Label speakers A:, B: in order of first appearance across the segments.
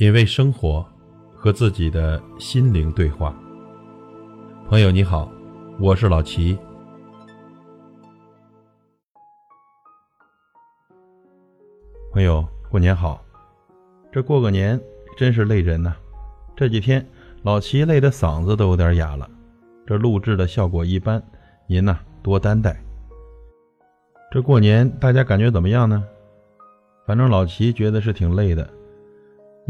A: 品味生活，和自己的心灵对话。朋友你好，我是老齐。朋友，过年好！这过个年真是累人呐。这几天老齐累得嗓子都有点哑了，这录制的效果一般，您呐多担待。这过年大家感觉怎么样呢？反正老齐觉得是挺累的。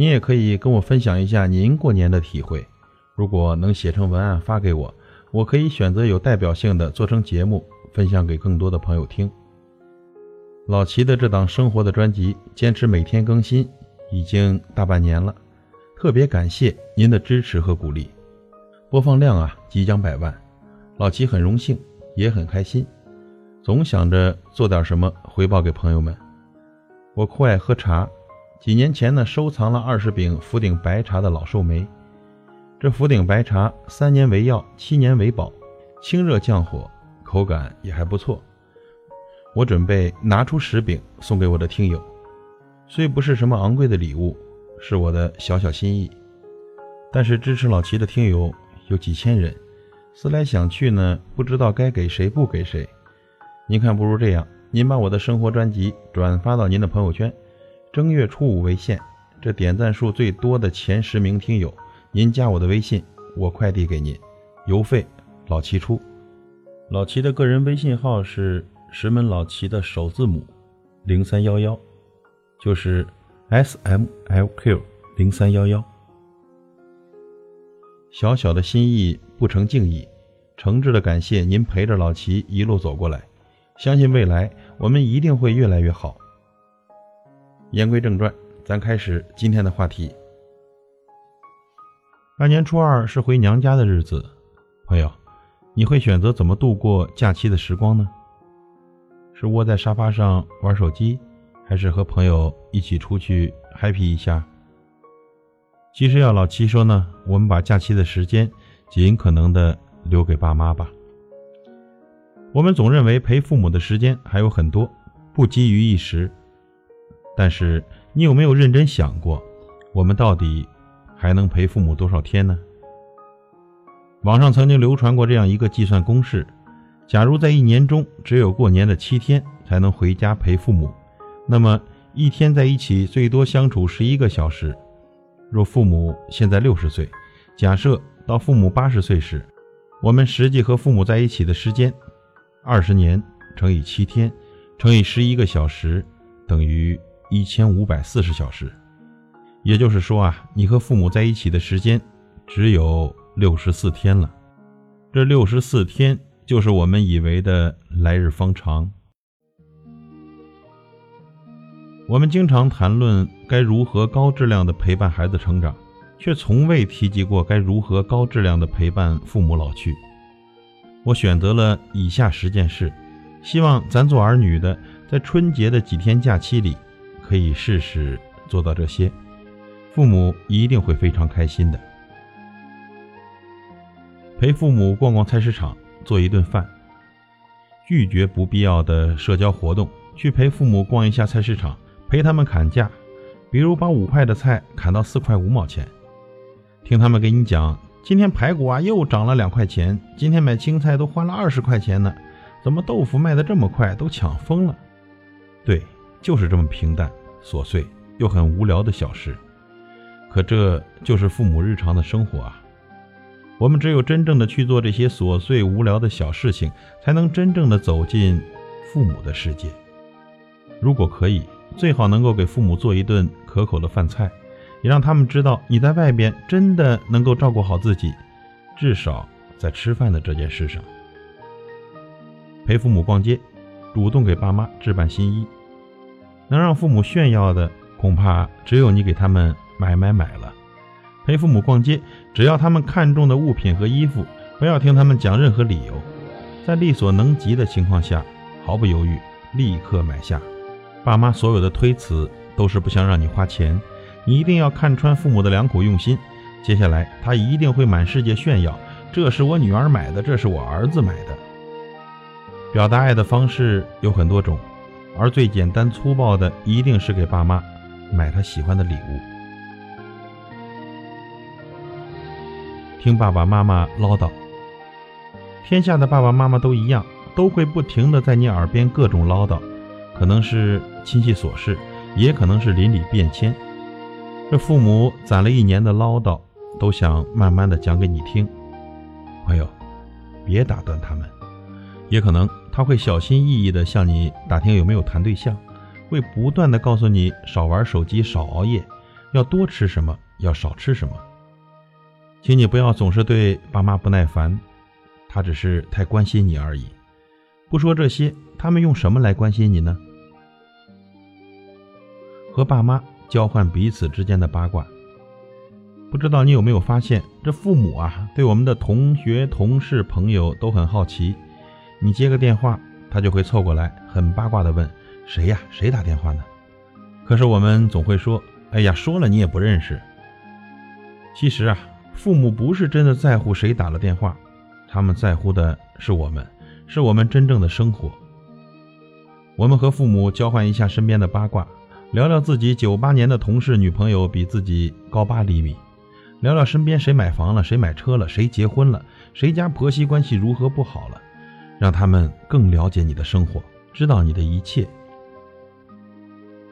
A: 您也可以跟我分享一下您过年的体会，如果能写成文案发给我，我可以选择有代表性的做成节目，分享给更多的朋友听。老齐的这档生活的专辑，坚持每天更新，已经大半年了，特别感谢您的支持和鼓励，播放量啊即将百万，老齐很荣幸，也很开心，总想着做点什么回报给朋友们。我酷爱喝茶。几年前呢，收藏了二十饼福鼎白茶的老寿眉。这福鼎白茶三年为药，七年为宝，清热降火，口感也还不错。我准备拿出十饼送给我的听友，虽不是什么昂贵的礼物，是我的小小心意。但是支持老齐的听友有几千人，思来想去呢，不知道该给谁不给谁。您看，不如这样，您把我的生活专辑转发到您的朋友圈。正月初五为限，这点赞数最多的前十名听友，您加我的微信，我快递给您，邮费老齐出。老齐的个人微信号是石门老齐的首字母零三幺幺，就是 S M L Q 零三幺幺。小小的心意不成敬意，诚挚的感谢您陪着老齐一路走过来，相信未来我们一定会越来越好。言归正传，咱开始今天的话题。大年初二是回娘家的日子，朋友，你会选择怎么度过假期的时光呢？是窝在沙发上玩手机，还是和朋友一起出去 happy 一下？其实要老七说呢，我们把假期的时间尽可能的留给爸妈吧。我们总认为陪父母的时间还有很多，不急于一时。但是你有没有认真想过，我们到底还能陪父母多少天呢？网上曾经流传过这样一个计算公式：假如在一年中只有过年的七天才能回家陪父母，那么一天在一起最多相处十一个小时。若父母现在六十岁，假设到父母八十岁时，我们实际和父母在一起的时间，二十年乘以七天乘以十一个小时，等于。一千五百四十小时，也就是说啊，你和父母在一起的时间只有六十四天了。这六十四天就是我们以为的来日方长。我们经常谈论该如何高质量的陪伴孩子成长，却从未提及过该如何高质量的陪伴父母老去。我选择了以下十件事，希望咱做儿女的在春节的几天假期里。可以试试做到这些，父母一定会非常开心的。陪父母逛逛菜市场，做一顿饭，拒绝不必要的社交活动，去陪父母逛一下菜市场，陪他们砍价，比如把五块的菜砍到四块五毛钱，听他们给你讲，今天排骨啊又涨了两块钱，今天买青菜都花了二十块钱呢，怎么豆腐卖的这么快，都抢疯了？对，就是这么平淡。琐碎又很无聊的小事，可这就是父母日常的生活啊！我们只有真正的去做这些琐碎无聊的小事情，才能真正的走进父母的世界。如果可以，最好能够给父母做一顿可口的饭菜，也让他们知道你在外边真的能够照顾好自己，至少在吃饭的这件事上。陪父母逛街，主动给爸妈置办新衣。能让父母炫耀的，恐怕只有你给他们买买买了。陪父母逛街，只要他们看中的物品和衣服，不要听他们讲任何理由，在力所能及的情况下，毫不犹豫立刻买下。爸妈所有的推辞都是不想让你花钱，你一定要看穿父母的良苦用心。接下来他一定会满世界炫耀：这是我女儿买的，这是我儿子买的。表达爱的方式有很多种。而最简单粗暴的，一定是给爸妈买他喜欢的礼物。听爸爸妈妈唠叨。天下的爸爸妈妈都一样，都会不停的在你耳边各种唠叨，可能是亲戚琐事，也可能是邻里变迁。这父母攒了一年的唠叨，都想慢慢的讲给你听。朋友，别打断他们，也可能他会小心翼翼的向你打听有没有谈对象，会不断的告诉你少玩手机，少熬夜，要多吃什么，要少吃什么。请你不要总是对爸妈不耐烦，他只是太关心你而已。不说这些，他们用什么来关心你呢？和爸妈交换彼此之间的八卦。不知道你有没有发现，这父母啊，对我们的同学、同事、朋友都很好奇。你接个电话，他就会凑过来，很八卦的问：“谁呀？谁打电话呢？”可是我们总会说：“哎呀，说了你也不认识。”其实啊。父母不是真的在乎谁打了电话，他们在乎的是我们，是我们真正的生活。我们和父母交换一下身边的八卦，聊聊自己九八年的同事女朋友比自己高八厘米，聊聊身边谁买房了，谁买车了，谁结婚了，谁家婆媳关系如何不好了，让他们更了解你的生活，知道你的一切。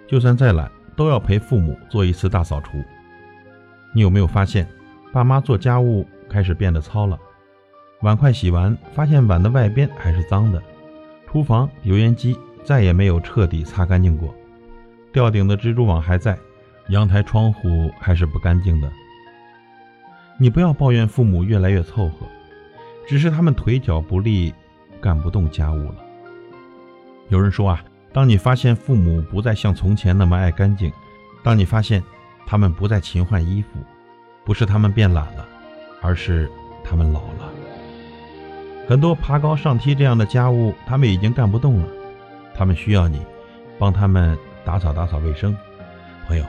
A: 就算再懒，都要陪父母做一次大扫除。你有没有发现？爸妈做家务开始变得糙了，碗筷洗完，发现碗的外边还是脏的；厨房油烟机再也没有彻底擦干净过，吊顶的蜘蛛网还在，阳台窗户还是不干净的。你不要抱怨父母越来越凑合，只是他们腿脚不利，干不动家务了。有人说啊，当你发现父母不再像从前那么爱干净，当你发现他们不再勤换衣服。不是他们变懒了，而是他们老了。很多爬高上梯这样的家务，他们已经干不动了。他们需要你帮他们打扫打扫卫生。朋友，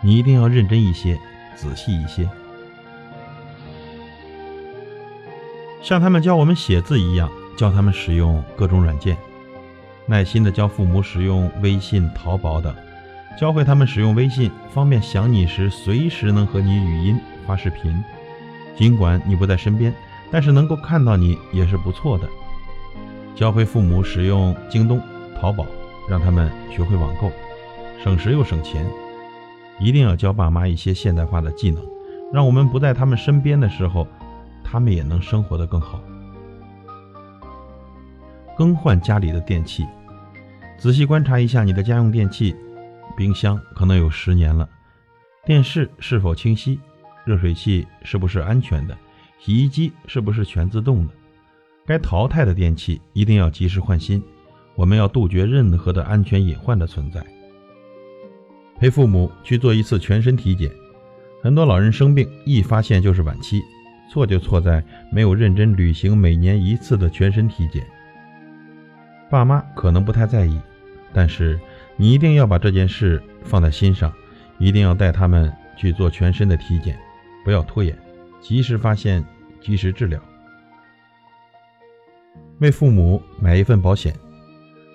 A: 你一定要认真一些，仔细一些，像他们教我们写字一样，教他们使用各种软件，耐心的教父母使用微信、淘宝等，教会他们使用微信，方便想你时随时能和你语音。发视频，尽管你不在身边，但是能够看到你也是不错的。教会父母使用京东、淘宝，让他们学会网购，省时又省钱。一定要教爸妈一些现代化的技能，让我们不在他们身边的时候，他们也能生活得更好。更换家里的电器，仔细观察一下你的家用电器，冰箱可能有十年了，电视是否清晰？热水器是不是安全的？洗衣机是不是全自动的？该淘汰的电器一定要及时换新。我们要杜绝任何的安全隐患的存在。陪父母去做一次全身体检。很多老人生病一发现就是晚期，错就错在没有认真履行每年一次的全身体检。爸妈可能不太在意，但是你一定要把这件事放在心上，一定要带他们去做全身的体检。不要拖延，及时发现，及时治疗。为父母买一份保险，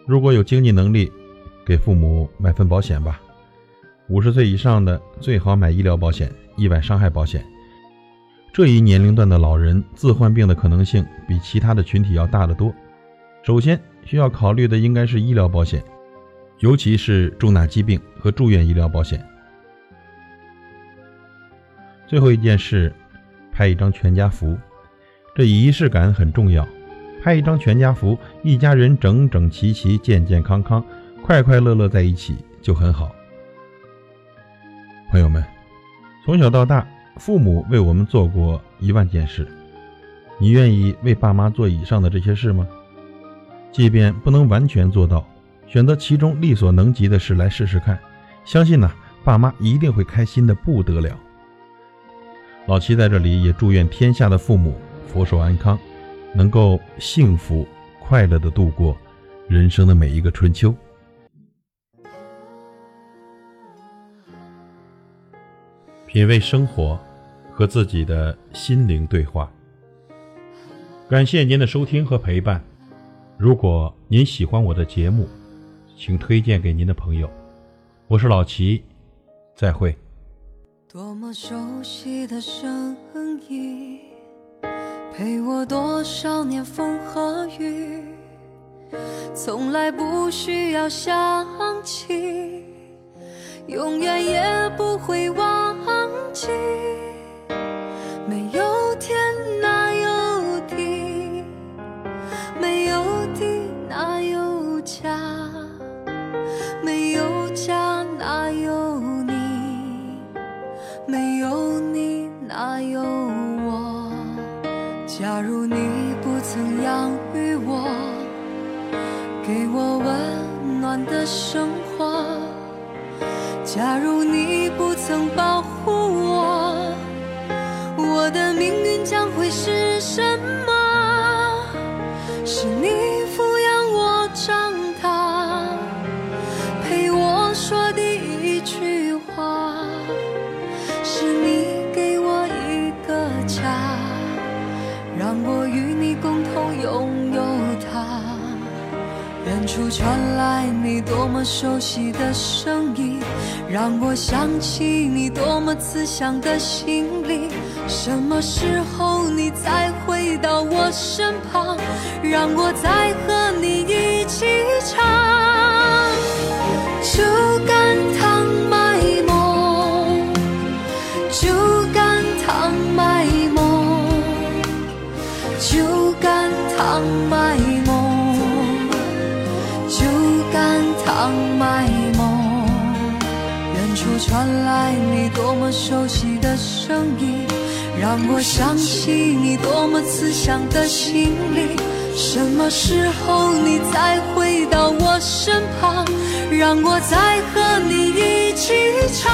A: 如果有经济能力，给父母买份保险吧。五十岁以上的最好买医疗保险、意外伤害保险。这一年龄段的老人自患病的可能性比其他的群体要大得多。首先需要考虑的应该是医疗保险，尤其是重大疾病和住院医疗保险。最后一件事，拍一张全家福，这仪式感很重要。拍一张全家福，一家人整整齐齐、健健康康、快快乐乐在一起就很好。朋友们，从小到大，父母为我们做过一万件事，你愿意为爸妈做以上的这些事吗？即便不能完全做到，选择其中力所能及的事来试试看，相信呢，爸妈一定会开心的不得了。老七在这里也祝愿天下的父母福寿安康，能够幸福快乐的度过人生的每一个春秋。品味生活，和自己的心灵对话。感谢您的收听和陪伴。如果您喜欢我的节目，请推荐给您的朋友。我是老齐，再会。
B: 多么熟悉的声音，陪我多少年风和雨，从来不需要想起，永远也不会忘记。暖的生活；假如你不曾保护我，我的命运将会是什么？是你远处传来你多么熟悉的声音，让我想起你多么慈祥的心灵。什么时候你再回到我身旁，让我再和你一起唱声音，让我想起你多么慈祥的心灵。什么时候你再回到我身旁，让我再和你一起唱